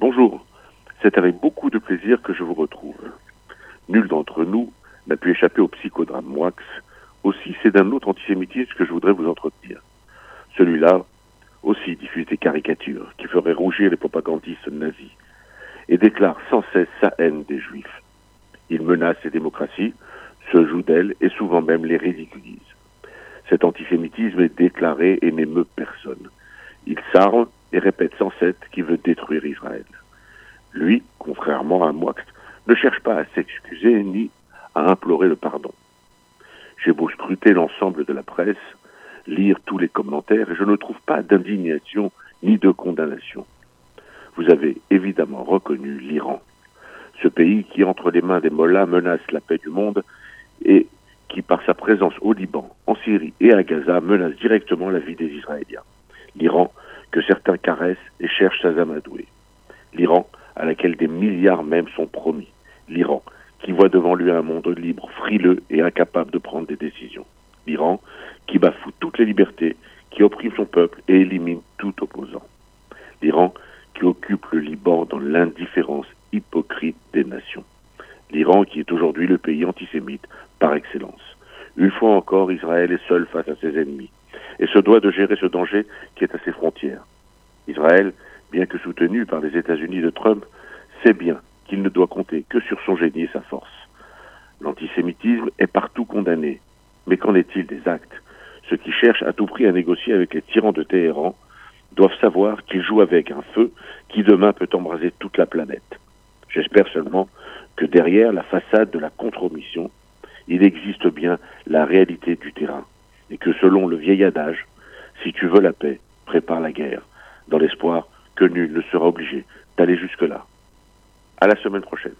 Bonjour, c'est avec beaucoup de plaisir que je vous retrouve. Nul d'entre nous n'a pu échapper au psychodrame Moix. Aussi, c'est d'un autre antisémitisme que je voudrais vous entretenir. Celui-là aussi diffuse des caricatures qui feraient rougir les propagandistes nazis et déclare sans cesse sa haine des juifs. Il menace les démocraties, se joue d'elles et souvent même les ridiculise. Cet antisémitisme est déclaré et n'émeut personne. Il s'arme et répète sans cesse qu'il veut détruire Israël. Lui, contrairement à Moix, ne cherche pas à s'excuser ni à implorer le pardon. J'ai beau scruter l'ensemble de la presse, lire tous les commentaires, et je ne trouve pas d'indignation ni de condamnation. Vous avez évidemment reconnu l'Iran, ce pays qui, entre les mains des mollahs, menace la paix du monde et qui, par sa présence au Liban, en Syrie et à Gaza, menace directement la vie des Israéliens. L'Iran, que certains caressent et cherchent à amadouer. L'Iran, à laquelle des milliards même sont promis. L'Iran, qui voit devant lui un monde libre, frileux et incapable de prendre des décisions. L'Iran, qui bafoue toutes les libertés, qui opprime son peuple et élimine tout opposant. L'Iran, qui occupe le Liban dans l'indifférence hypocrite des nations. L'Iran, qui est aujourd'hui le pays antisémite par excellence. Une fois encore, Israël est seul face à ses ennemis et se doit de gérer ce danger qui est à ses frontières. Israël, bien que soutenu par les États-Unis de Trump, sait bien qu'il ne doit compter que sur son génie et sa force. L'antisémitisme est partout condamné. Mais qu'en est-il des actes? Ceux qui cherchent à tout prix à négocier avec les tyrans de Téhéran doivent savoir qu'ils jouent avec un feu qui demain peut embraser toute la planète. J'espère seulement que derrière la façade de la contre-omission, il existe bien la réalité du terrain et que selon le vieil adage, si tu veux la paix, prépare la guerre, dans l'espoir que nul ne sera obligé d'aller jusque-là. À la semaine prochaine.